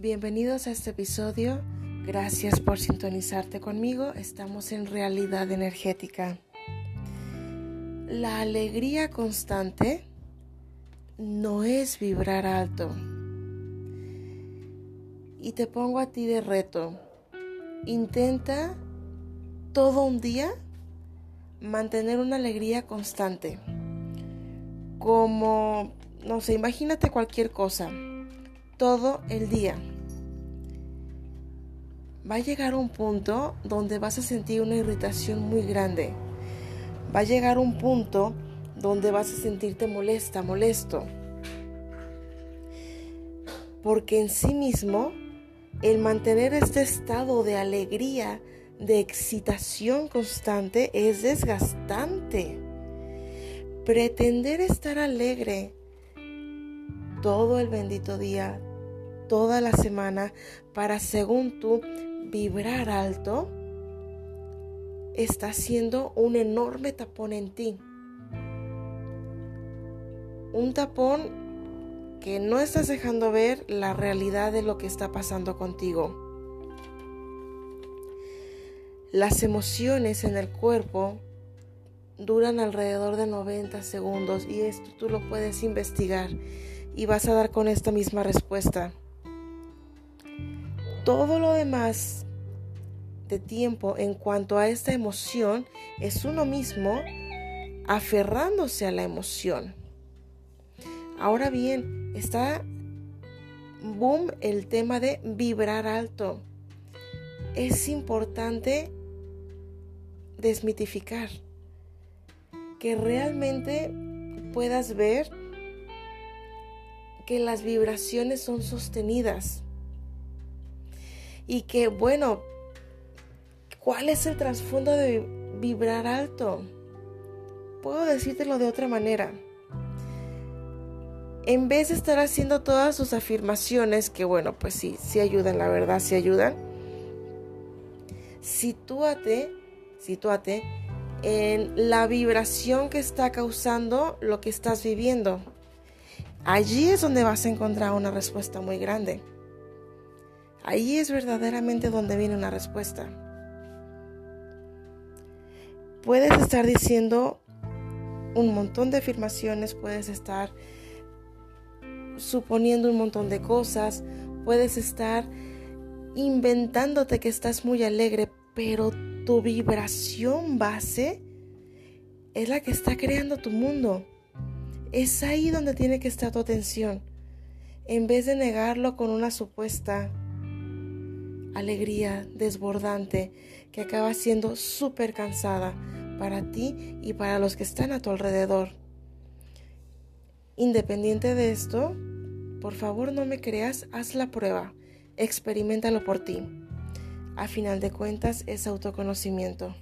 Bienvenidos a este episodio. Gracias por sintonizarte conmigo. Estamos en realidad energética. La alegría constante no es vibrar alto. Y te pongo a ti de reto. Intenta todo un día mantener una alegría constante. Como, no sé, imagínate cualquier cosa todo el día. Va a llegar un punto donde vas a sentir una irritación muy grande. Va a llegar un punto donde vas a sentirte molesta, molesto. Porque en sí mismo, el mantener este estado de alegría, de excitación constante, es desgastante. Pretender estar alegre todo el bendito día, toda la semana para, según tú, vibrar alto, está haciendo un enorme tapón en ti. Un tapón que no estás dejando ver la realidad de lo que está pasando contigo. Las emociones en el cuerpo duran alrededor de 90 segundos y esto tú lo puedes investigar y vas a dar con esta misma respuesta todo lo demás de tiempo en cuanto a esta emoción es uno mismo aferrándose a la emoción. Ahora bien, está boom el tema de vibrar alto. Es importante desmitificar que realmente puedas ver que las vibraciones son sostenidas y que, bueno, ¿cuál es el trasfondo de vibrar alto? Puedo decírtelo de otra manera. En vez de estar haciendo todas sus afirmaciones, que bueno, pues sí, sí ayudan, la verdad, sí ayudan. Sitúate, sitúate en la vibración que está causando lo que estás viviendo. Allí es donde vas a encontrar una respuesta muy grande. Ahí es verdaderamente donde viene una respuesta. Puedes estar diciendo un montón de afirmaciones, puedes estar suponiendo un montón de cosas, puedes estar inventándote que estás muy alegre, pero tu vibración base es la que está creando tu mundo. Es ahí donde tiene que estar tu atención. En vez de negarlo con una supuesta alegría desbordante que acaba siendo súper cansada para ti y para los que están a tu alrededor. Independiente de esto, por favor no me creas, haz la prueba, experimentalo por ti. A final de cuentas es autoconocimiento.